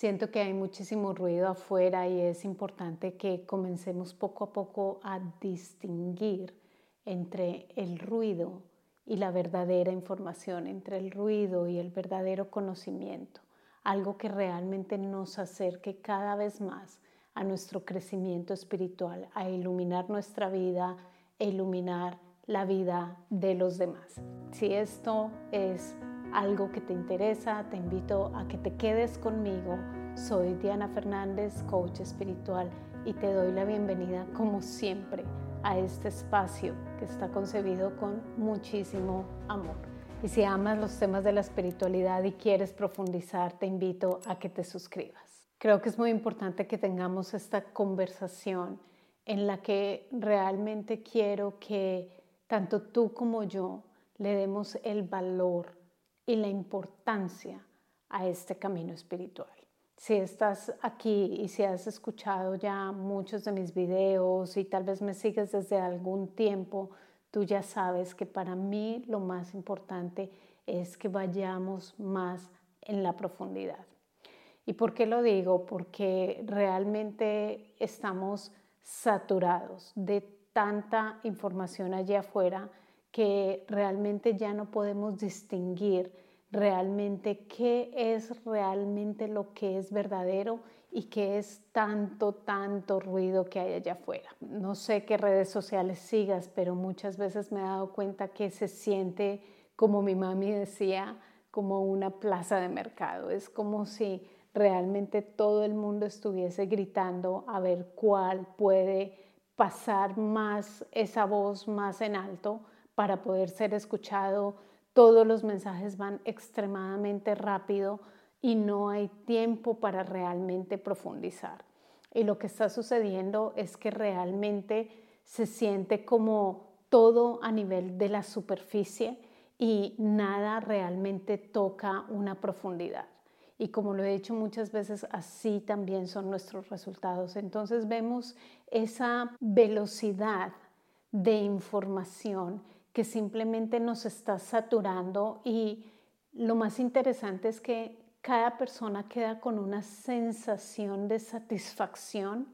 Siento que hay muchísimo ruido afuera y es importante que comencemos poco a poco a distinguir entre el ruido y la verdadera información, entre el ruido y el verdadero conocimiento, algo que realmente nos acerque cada vez más a nuestro crecimiento espiritual, a iluminar nuestra vida e iluminar la vida de los demás. Si esto es algo que te interesa, te invito a que te quedes conmigo. Soy Diana Fernández, coach espiritual, y te doy la bienvenida, como siempre, a este espacio que está concebido con muchísimo amor. Y si amas los temas de la espiritualidad y quieres profundizar, te invito a que te suscribas. Creo que es muy importante que tengamos esta conversación en la que realmente quiero que tanto tú como yo le demos el valor y la importancia a este camino espiritual. Si estás aquí y si has escuchado ya muchos de mis videos y tal vez me sigues desde algún tiempo, tú ya sabes que para mí lo más importante es que vayamos más en la profundidad. ¿Y por qué lo digo? Porque realmente estamos saturados de tanta información allá afuera que realmente ya no podemos distinguir realmente qué es realmente lo que es verdadero y qué es tanto, tanto ruido que hay allá afuera. No sé qué redes sociales sigas, pero muchas veces me he dado cuenta que se siente, como mi mami decía, como una plaza de mercado. Es como si realmente todo el mundo estuviese gritando a ver cuál puede pasar más esa voz más en alto para poder ser escuchado. Todos los mensajes van extremadamente rápido y no hay tiempo para realmente profundizar. Y lo que está sucediendo es que realmente se siente como todo a nivel de la superficie y nada realmente toca una profundidad. Y como lo he dicho muchas veces, así también son nuestros resultados. Entonces vemos esa velocidad de información que simplemente nos está saturando y lo más interesante es que cada persona queda con una sensación de satisfacción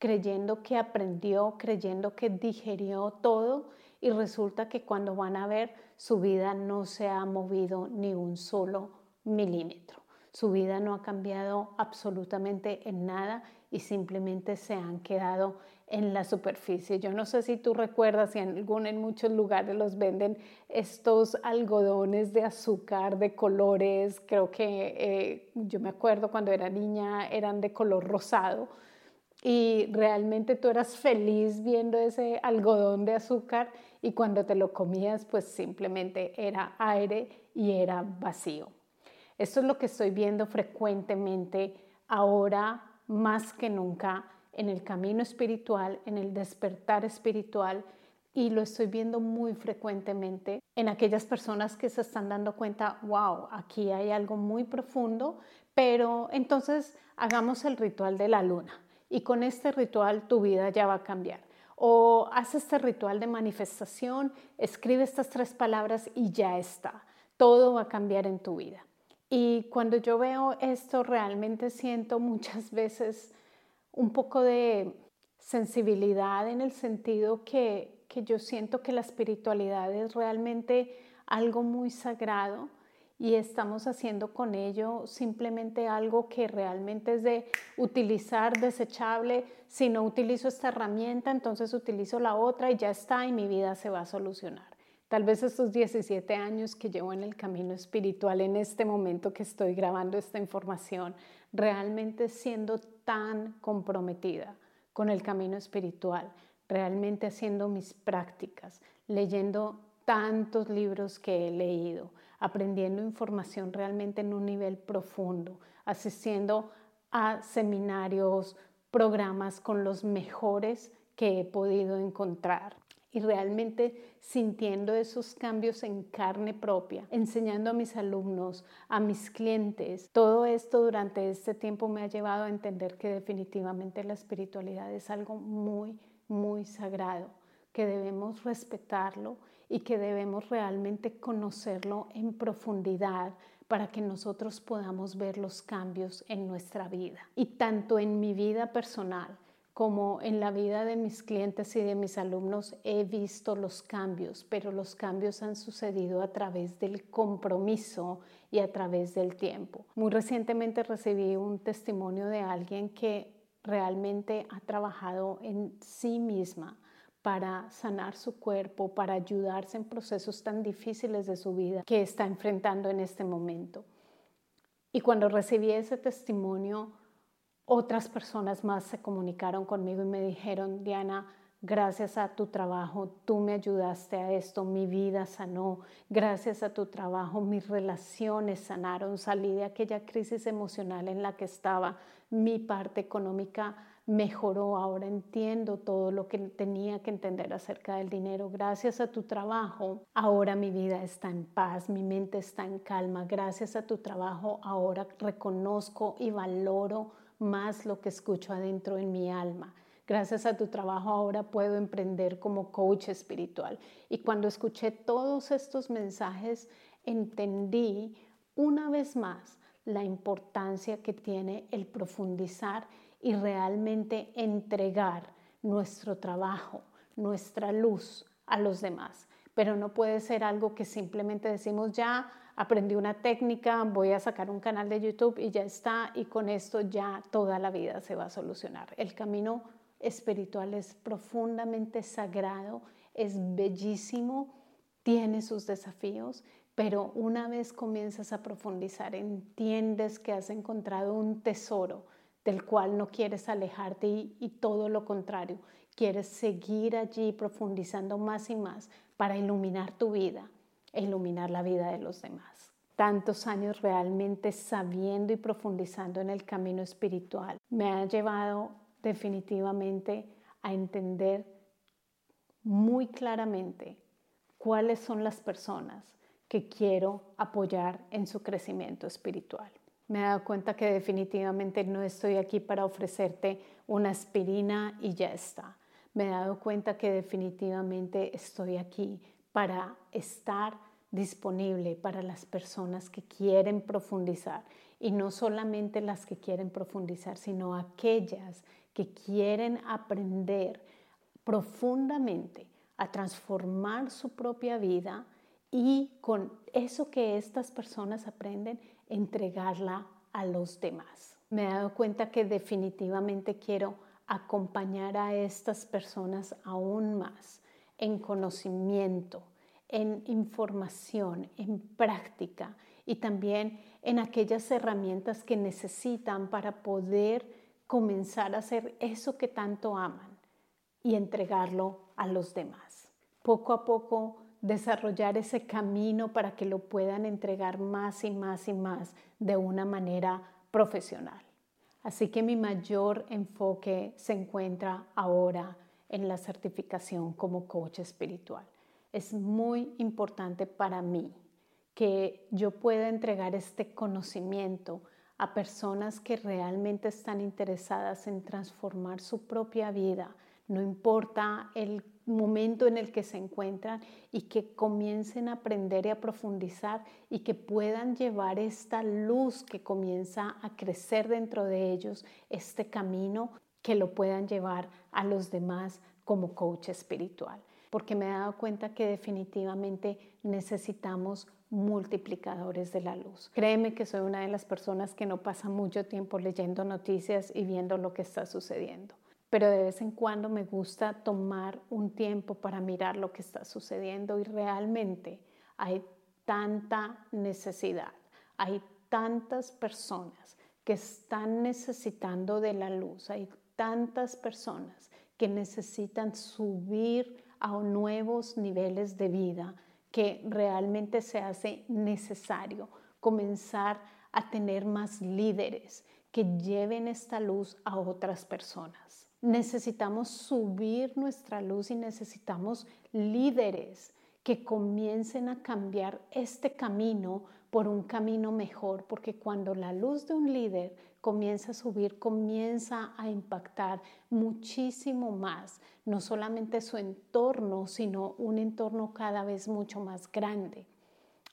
creyendo que aprendió, creyendo que digerió todo y resulta que cuando van a ver su vida no se ha movido ni un solo milímetro. Su vida no ha cambiado absolutamente en nada y simplemente se han quedado en la superficie. Yo no sé si tú recuerdas, si en, muchos lugares los venden estos algodones de azúcar de colores, creo que eh, yo me acuerdo cuando era niña eran de color rosado y realmente tú eras feliz viendo ese algodón de azúcar y cuando te lo comías pues simplemente era aire y era vacío. Esto es lo que estoy viendo frecuentemente ahora más que nunca en el camino espiritual, en el despertar espiritual y lo estoy viendo muy frecuentemente en aquellas personas que se están dando cuenta, wow, aquí hay algo muy profundo, pero entonces hagamos el ritual de la luna y con este ritual tu vida ya va a cambiar. O haz este ritual de manifestación, escribe estas tres palabras y ya está. Todo va a cambiar en tu vida. Y cuando yo veo esto, realmente siento muchas veces un poco de sensibilidad en el sentido que, que yo siento que la espiritualidad es realmente algo muy sagrado y estamos haciendo con ello simplemente algo que realmente es de utilizar desechable. Si no utilizo esta herramienta, entonces utilizo la otra y ya está y mi vida se va a solucionar. Tal vez estos 17 años que llevo en el camino espiritual, en este momento que estoy grabando esta información, realmente siendo comprometida con el camino espiritual, realmente haciendo mis prácticas, leyendo tantos libros que he leído, aprendiendo información realmente en un nivel profundo, asistiendo a seminarios, programas con los mejores que he podido encontrar y realmente sintiendo esos cambios en carne propia, enseñando a mis alumnos, a mis clientes. Todo esto durante este tiempo me ha llevado a entender que definitivamente la espiritualidad es algo muy, muy sagrado, que debemos respetarlo y que debemos realmente conocerlo en profundidad para que nosotros podamos ver los cambios en nuestra vida. Y tanto en mi vida personal como en la vida de mis clientes y de mis alumnos he visto los cambios, pero los cambios han sucedido a través del compromiso y a través del tiempo. Muy recientemente recibí un testimonio de alguien que realmente ha trabajado en sí misma para sanar su cuerpo, para ayudarse en procesos tan difíciles de su vida que está enfrentando en este momento. Y cuando recibí ese testimonio, otras personas más se comunicaron conmigo y me dijeron, Diana, gracias a tu trabajo, tú me ayudaste a esto, mi vida sanó, gracias a tu trabajo, mis relaciones sanaron, salí de aquella crisis emocional en la que estaba, mi parte económica mejoró, ahora entiendo todo lo que tenía que entender acerca del dinero. Gracias a tu trabajo, ahora mi vida está en paz, mi mente está en calma. Gracias a tu trabajo, ahora reconozco y valoro más lo que escucho adentro en mi alma. Gracias a tu trabajo ahora puedo emprender como coach espiritual. Y cuando escuché todos estos mensajes, entendí una vez más la importancia que tiene el profundizar y realmente entregar nuestro trabajo, nuestra luz a los demás. Pero no puede ser algo que simplemente decimos ya aprendí una técnica, voy a sacar un canal de YouTube y ya está, y con esto ya toda la vida se va a solucionar. El camino espiritual es profundamente sagrado, es bellísimo, tiene sus desafíos, pero una vez comienzas a profundizar, entiendes que has encontrado un tesoro del cual no quieres alejarte y, todo lo contrario, quieres seguir allí profundizando más y más para iluminar tu vida iluminar la vida de los demás. Tantos años realmente sabiendo y profundizando en el camino espiritual me ha llevado definitivamente a entender muy claramente cuáles son las personas que quiero apoyar en su crecimiento espiritual me he dado cuenta que definitivamente no estoy aquí para ofrecerte una aspirina y ya está. Me he dado cuenta que definitivamente estoy aquí para estar disponible para las personas que quieren profundizar y no solamente las que quieren profundizar, sino aquellas que quieren aprender profundamente a transformar su propia vida y con eso que estas personas aprenden, entregarla a los demás. Me he dado cuenta que definitivamente quiero acompañar a estas personas aún más en conocimiento, en información, en práctica y también en aquellas herramientas que necesitan para poder comenzar a hacer eso que tanto aman y entregarlo a los demás. Poco a poco desarrollar ese camino para que lo puedan entregar más y más y más de una manera profesional. Así que mi mayor enfoque se encuentra ahora en la certificación como coach espiritual. Es muy importante para mí que yo pueda entregar este conocimiento a personas que realmente están interesadas en transformar su propia vida, no importa el momento en el que se encuentran y que comiencen a aprender y a profundizar y que puedan llevar esta luz que comienza a crecer dentro de ellos, este camino que lo puedan llevar a los demás como coach espiritual. Porque me he dado cuenta que definitivamente necesitamos multiplicadores de la luz. Créeme que soy una de las personas que no pasa mucho tiempo leyendo noticias y viendo lo que está sucediendo pero de vez en cuando me gusta tomar un tiempo para mirar lo que está sucediendo y realmente hay tanta necesidad, hay tantas personas que están necesitando de la luz, hay tantas personas que necesitan subir a nuevos niveles de vida que realmente se hace necesario comenzar a tener más líderes que lleven esta luz a otras personas. Necesitamos subir nuestra luz y necesitamos líderes que comiencen a cambiar este camino por un camino mejor, porque cuando la luz de un líder comienza a subir, comienza a impactar muchísimo más, no solamente su entorno, sino un entorno cada vez mucho más grande.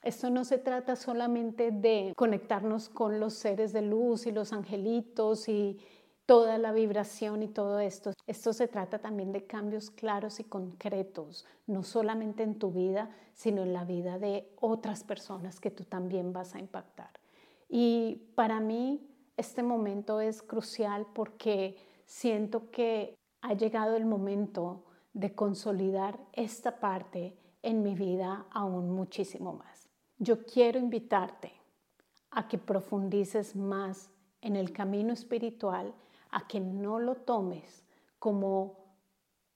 Esto no se trata solamente de conectarnos con los seres de luz y los angelitos y toda la vibración y todo esto. Esto se trata también de cambios claros y concretos, no solamente en tu vida, sino en la vida de otras personas que tú también vas a impactar. Y para mí este momento es crucial porque siento que ha llegado el momento de consolidar esta parte en mi vida aún muchísimo más. Yo quiero invitarte a que profundices más en el camino espiritual, a que no lo tomes como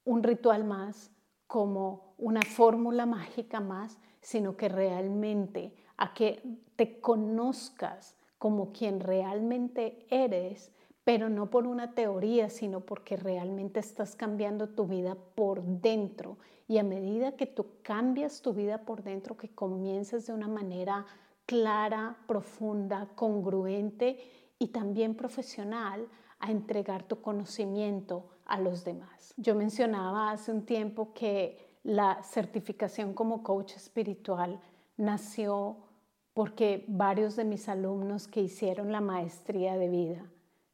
un ritual más, como una fórmula mágica más, sino que realmente a que te conozcas como quien realmente eres pero no por una teoría, sino porque realmente estás cambiando tu vida por dentro. Y a medida que tú cambias tu vida por dentro, que comiences de una manera clara, profunda, congruente y también profesional a entregar tu conocimiento a los demás. Yo mencionaba hace un tiempo que la certificación como coach espiritual nació porque varios de mis alumnos que hicieron la maestría de vida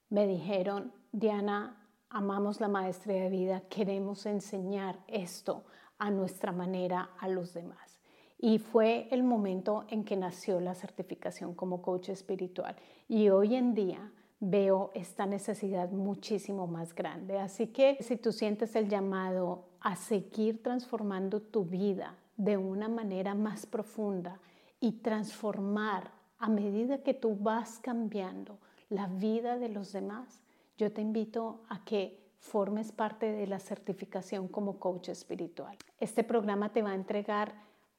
me dijeron, Diana, amamos la maestría de vida, queremos enseñar esto a nuestra manera a los demás. Y fue el momento en que nació la certificación como coach espiritual. Y hoy en día veo esta necesidad muchísimo más grande. Así que si tú sientes el llamado a seguir transformando tu vida de una manera más profunda y transformar a medida que tú vas cambiando, la vida de los demás, yo te invito a que formes parte de la certificación como coach espiritual. Este programa te va a entregar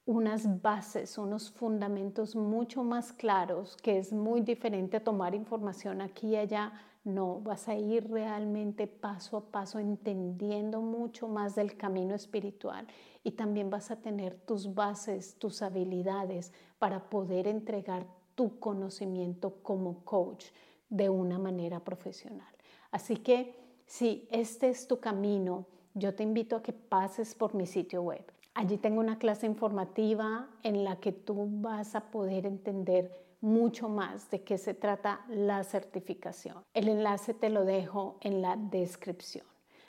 unas bases, unos fundamentos mucho más claros, que es muy diferente a tomar información aquí y allá. No, vas a ir realmente paso a paso entendiendo mucho más del camino espiritual y también vas a tener tus bases, tus habilidades para poder entregar tu conocimiento como coach de una manera profesional. Así que si este es tu camino, yo te invito a que pases por mi sitio web. Allí tengo una clase informativa en la que tú vas a poder entender mucho más de qué se trata la certificación. El enlace te lo dejo en la descripción.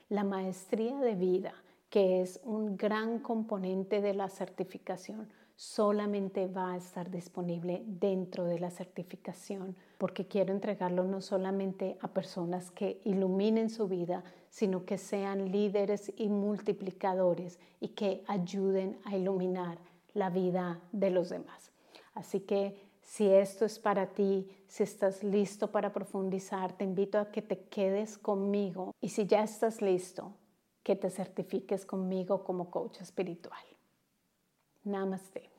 La maestría de vida, que es un gran componente de la certificación, solamente va a estar disponible dentro de la certificación porque quiero entregarlo no solamente a personas que iluminen su vida, sino que sean líderes y multiplicadores y que ayuden a iluminar la vida de los demás. Así que si esto es para ti, si estás listo para profundizar, te invito a que te quedes conmigo y si ya estás listo, que te certifiques conmigo como coach espiritual. Namaste.